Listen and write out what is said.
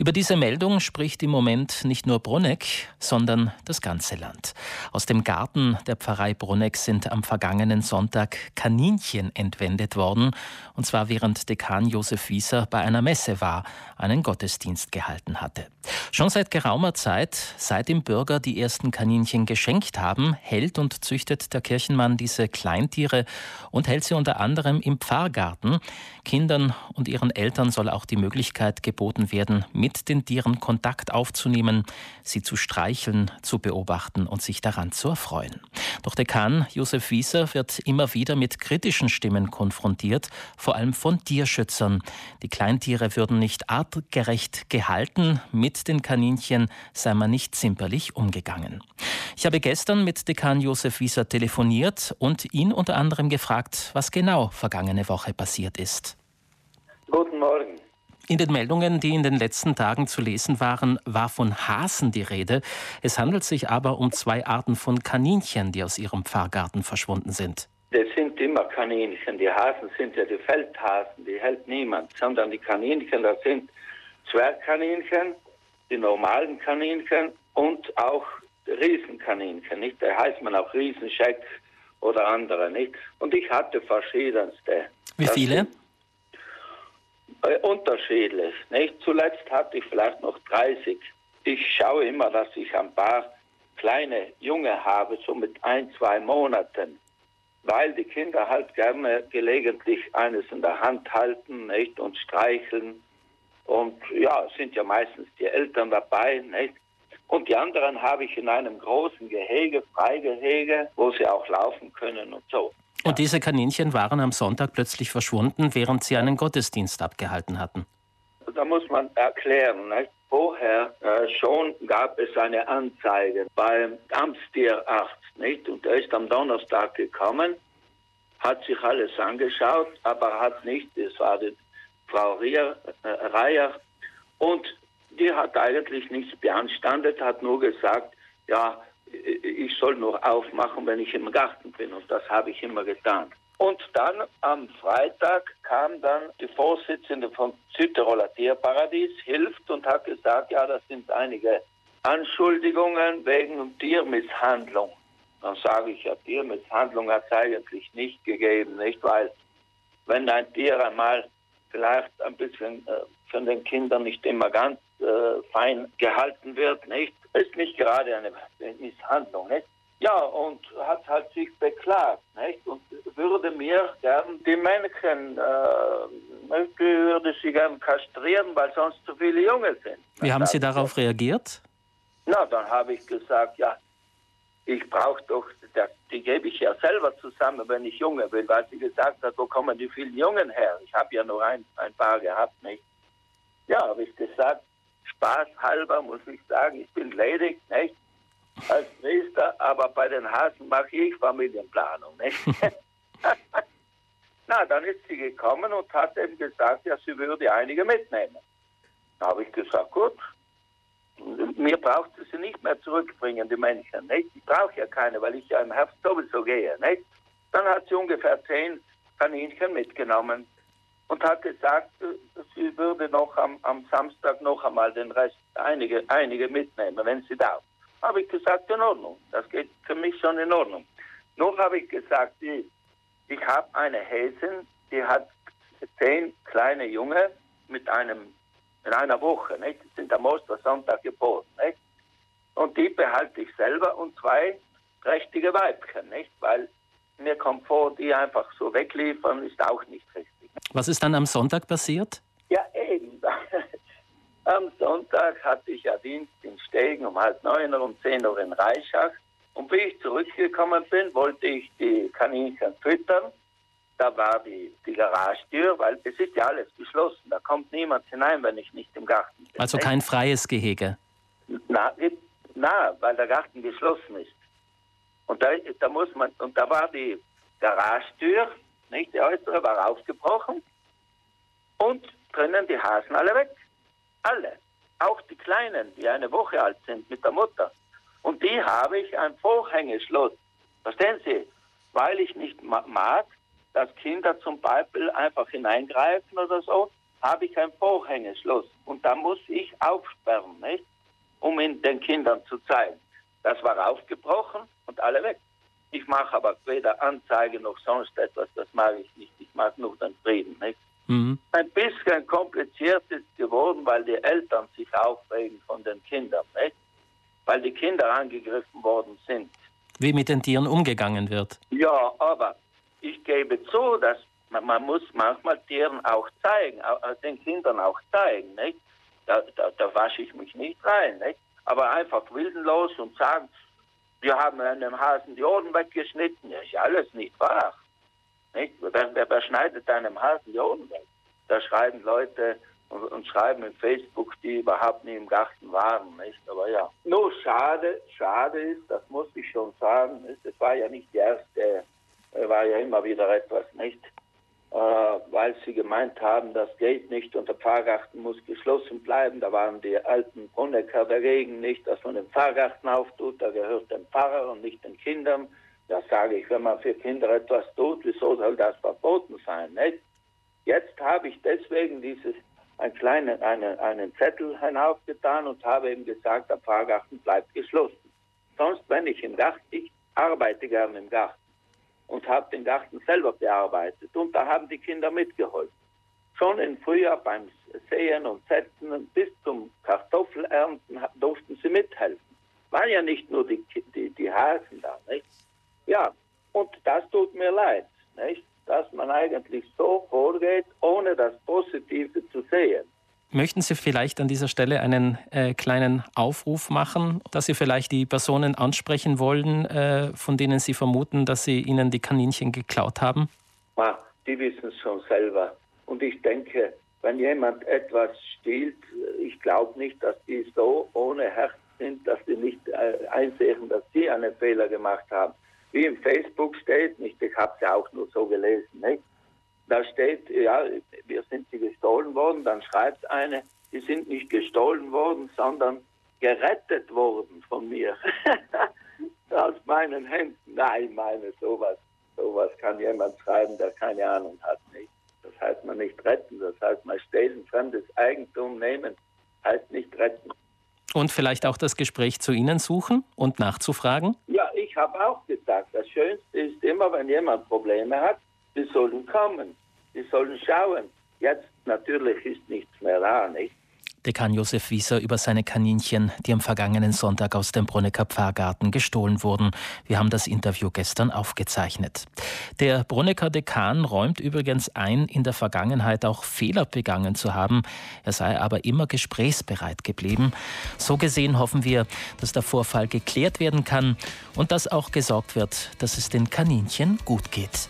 Über diese Meldung spricht im Moment nicht nur Brunneck, sondern das ganze Land. Aus dem Garten der Pfarrei Brunneck sind am vergangenen Sonntag Kaninchen entwendet worden, und zwar während Dekan Josef Wieser bei einer Messe war, einen Gottesdienst gehalten hatte. Schon seit geraumer Zeit, seit dem Bürger die ersten Kaninchen geschenkt haben, hält und züchtet der Kirchenmann diese Kleintiere und hält sie unter anderem im Pfarrgarten. Kindern und ihren Eltern soll auch die Möglichkeit geboten werden, mit den Tieren Kontakt aufzunehmen, sie zu streicheln, zu beobachten und sich daran zu erfreuen. Doch Dekan Josef Wieser wird immer wieder mit kritischen Stimmen konfrontiert, vor allem von Tierschützern. Die Kleintiere würden nicht artgerecht gehalten, mit den Kaninchen sei man nicht zimperlich umgegangen. Ich habe gestern mit Dekan Josef Wieser telefoniert und ihn unter anderem gefragt, was genau vergangene Woche passiert ist. Guten Morgen. In den Meldungen, die in den letzten Tagen zu lesen waren, war von Hasen die Rede. Es handelt sich aber um zwei Arten von Kaninchen, die aus ihrem Pfarrgarten verschwunden sind. Das sind immer Kaninchen. Die Hasen sind ja die Feldhasen, die hält niemand, sondern die Kaninchen, das sind Zwergkaninchen, die normalen Kaninchen und auch Riesenkaninchen, nicht? Da heißt man auch Riesenscheck oder andere, nicht? Und ich hatte verschiedenste. Wie viele? Äh, unterschiedlich. Nicht? Zuletzt hatte ich vielleicht noch 30. Ich schaue immer, dass ich ein paar kleine Junge habe, so mit ein, zwei Monaten, weil die Kinder halt gerne gelegentlich eines in der Hand halten nicht? und streicheln. Und ja, sind ja meistens die Eltern dabei. Nicht? Und die anderen habe ich in einem großen Gehege, Freigehege, wo sie auch laufen können und so. Und diese Kaninchen waren am Sonntag plötzlich verschwunden, während sie einen Gottesdienst abgehalten hatten. Da muss man erklären, nicht? vorher äh, schon gab es eine Anzeige beim Amtstierarzt, nicht? Und er ist am Donnerstag gekommen, hat sich alles angeschaut, aber hat nicht, es war die Frau Rier, äh, Reier, und die hat eigentlich nichts beanstandet, hat nur gesagt, ja, ich soll nur aufmachen, wenn ich im Garten bin. Und das habe ich immer getan. Und dann am Freitag kam dann die Vorsitzende von Südtiroler Tierparadies, hilft und hat gesagt, ja, das sind einige Anschuldigungen wegen Tiermisshandlung. Dann sage ich, ja, Tiermisshandlung hat es eigentlich nicht gegeben, nicht? Weil wenn ein Tier einmal vielleicht ein bisschen äh, von den Kindern nicht immer ganz äh, fein gehalten wird, nicht? Ist nicht gerade eine Misshandlung, nicht? Ja, und hat halt sich beklagt, nicht? Und würde mir gern die Männchen, äh, würde sie gern kastrieren, weil sonst zu viele Junge sind. Wie haben Sie darauf reagiert? Na, dann habe ich gesagt, ja, ich brauche doch, die gebe ich ja selber zusammen, wenn ich Junge bin, weil sie gesagt hat, wo kommen die vielen Jungen her? Ich habe ja nur ein, ein paar gehabt, nicht? Ja, habe ich gesagt, Spaß halber muss ich sagen, ich bin ledig, nicht? Als Priester, aber bei den Hasen mache ich Familienplanung, nicht? Na, dann ist sie gekommen und hat eben gesagt, ja, sie würde einige mitnehmen. Da habe ich gesagt, gut, mir braucht sie nicht mehr zurückbringen, die Menschen, nicht? Ich brauche ja keine, weil ich ja im Herbst sowieso gehe, nicht? Dann hat sie ungefähr zehn Kaninchen mitgenommen und hat gesagt, sie würde noch am, am Samstag noch einmal den Rest, einige, einige mitnehmen, wenn sie darf. Habe ich gesagt, in Ordnung. Das geht für mich schon in Ordnung. Noch habe ich gesagt, ich, ich habe eine Häsin, die hat zehn kleine Junge mit einem, in einer Woche, nicht? Die sind am Ostersonntag geboren, nicht? Und die behalte ich selber und zwei prächtige Weibchen, nicht? Weil mir kommt vor, die einfach so wegliefern, ist auch nicht richtig. Was ist dann am Sonntag passiert? Ja, eben. Am Sonntag hatte ich ja Dienst in Stegen um halb neun Uhr, um zehn Uhr in Reichach. Und wie ich zurückgekommen bin, wollte ich die Kaninchen füttern. Da war die, die Garagentür, weil es ist ja alles geschlossen. Da kommt niemand hinein, wenn ich nicht im Garten bin. Also kein freies Gehege? Na, na weil der Garten geschlossen ist. Und da, da muss man, und da war die Garagentür nicht? Die äußere war aufgebrochen und drinnen die Hasen alle weg. Alle. Auch die Kleinen, die eine Woche alt sind mit der Mutter. Und die habe ich ein Vorhängeschloss. Verstehen Sie? Weil ich nicht mag, dass Kinder zum Beispiel einfach hineingreifen oder so. habe ich ein Vorhängeschloss und da muss ich aufsperren, nicht? um ihn den Kindern zu zeigen. Das war aufgebrochen und alle weg. Ich mache aber weder Anzeige noch sonst etwas, das mag ich nicht. Ich mag nur den Frieden. Nicht? Mhm. Ein bisschen kompliziert ist geworden, weil die Eltern sich aufregen von den Kindern, nicht? weil die Kinder angegriffen worden sind. Wie mit den Tieren umgegangen wird. Ja, aber ich gebe zu, dass man, man muss manchmal Tieren auch zeigen, den Kindern auch zeigen. Nicht? Da, da, da wasche ich mich nicht rein. Nicht? Aber einfach wildenlos und sagen, wir haben einem Hasen die Ohren weggeschnitten. Ja, ist alles nicht wahr. Nicht? Wer, wer, wer schneidet einem Hasen die Ohren weg? Da schreiben Leute und, und, schreiben in Facebook, die überhaupt nie im Garten waren. Nicht? Aber ja. Nur schade, schade ist, das muss ich schon sagen, es war ja nicht die erste, war ja immer wieder etwas, nicht? Äh, weil sie gemeint haben, das geht nicht und der Pfarrgarten muss geschlossen bleiben. Da waren die alten Brunnecker dagegen nicht, dass man den Pfarrgarten auftut. Da gehört dem Pfarrer und nicht den Kindern. Da sage ich, wenn man für Kinder etwas tut, wieso soll das verboten sein? Nicht? Jetzt habe ich deswegen dieses einen kleinen einen, einen Zettel hinaufgetan und habe ihm gesagt, der Pfarrgarten bleibt geschlossen. Sonst, wenn ich im Garten, ich arbeite gerne im Garten und habe den Garten selber bearbeitet. Und da haben die Kinder mitgeholfen. Schon im Frühjahr beim Säen und Setzen bis zum Kartoffelernten durften sie mithelfen. Waren ja nicht nur die, die, die Hasen da, nicht? Ja, und das tut mir leid, nicht? Dass man eigentlich so vorgeht, ohne das Positive zu sehen. Möchten Sie vielleicht an dieser Stelle einen äh, kleinen Aufruf machen, dass Sie vielleicht die Personen ansprechen wollen, äh, von denen Sie vermuten, dass sie Ihnen die Kaninchen geklaut haben? Ja, die wissen es schon selber. Und ich denke, wenn jemand etwas stiehlt, ich glaube nicht, dass die so ohne Herz sind, dass sie nicht äh, einsehen, dass sie einen Fehler gemacht haben. Wie im Facebook steht, nicht, ich habe es ja auch nur so gelesen, nicht? Da steht, ja, wir sind sie gestohlen worden, dann schreibt eine, die sind nicht gestohlen worden, sondern gerettet worden von mir. Aus meinen Händen. Nein, meine, sowas, sowas kann jemand schreiben, der keine Ahnung hat, nicht. Das heißt man nicht retten, das heißt man stehlen, fremdes Eigentum nehmen, heißt nicht retten. Und vielleicht auch das Gespräch zu Ihnen suchen und nachzufragen? Ja, ich habe auch gesagt, das Schönste ist immer, wenn jemand Probleme hat, sie sollen kommen. Sie sollen schauen. Jetzt natürlich ist nichts mehr da, nicht? Dekan Josef Wieser über seine Kaninchen, die am vergangenen Sonntag aus dem Brunnecker Pfarrgarten gestohlen wurden. Wir haben das Interview gestern aufgezeichnet. Der Brunnecker Dekan räumt übrigens ein, in der Vergangenheit auch Fehler begangen zu haben. Er sei aber immer gesprächsbereit geblieben. So gesehen hoffen wir, dass der Vorfall geklärt werden kann und dass auch gesorgt wird, dass es den Kaninchen gut geht.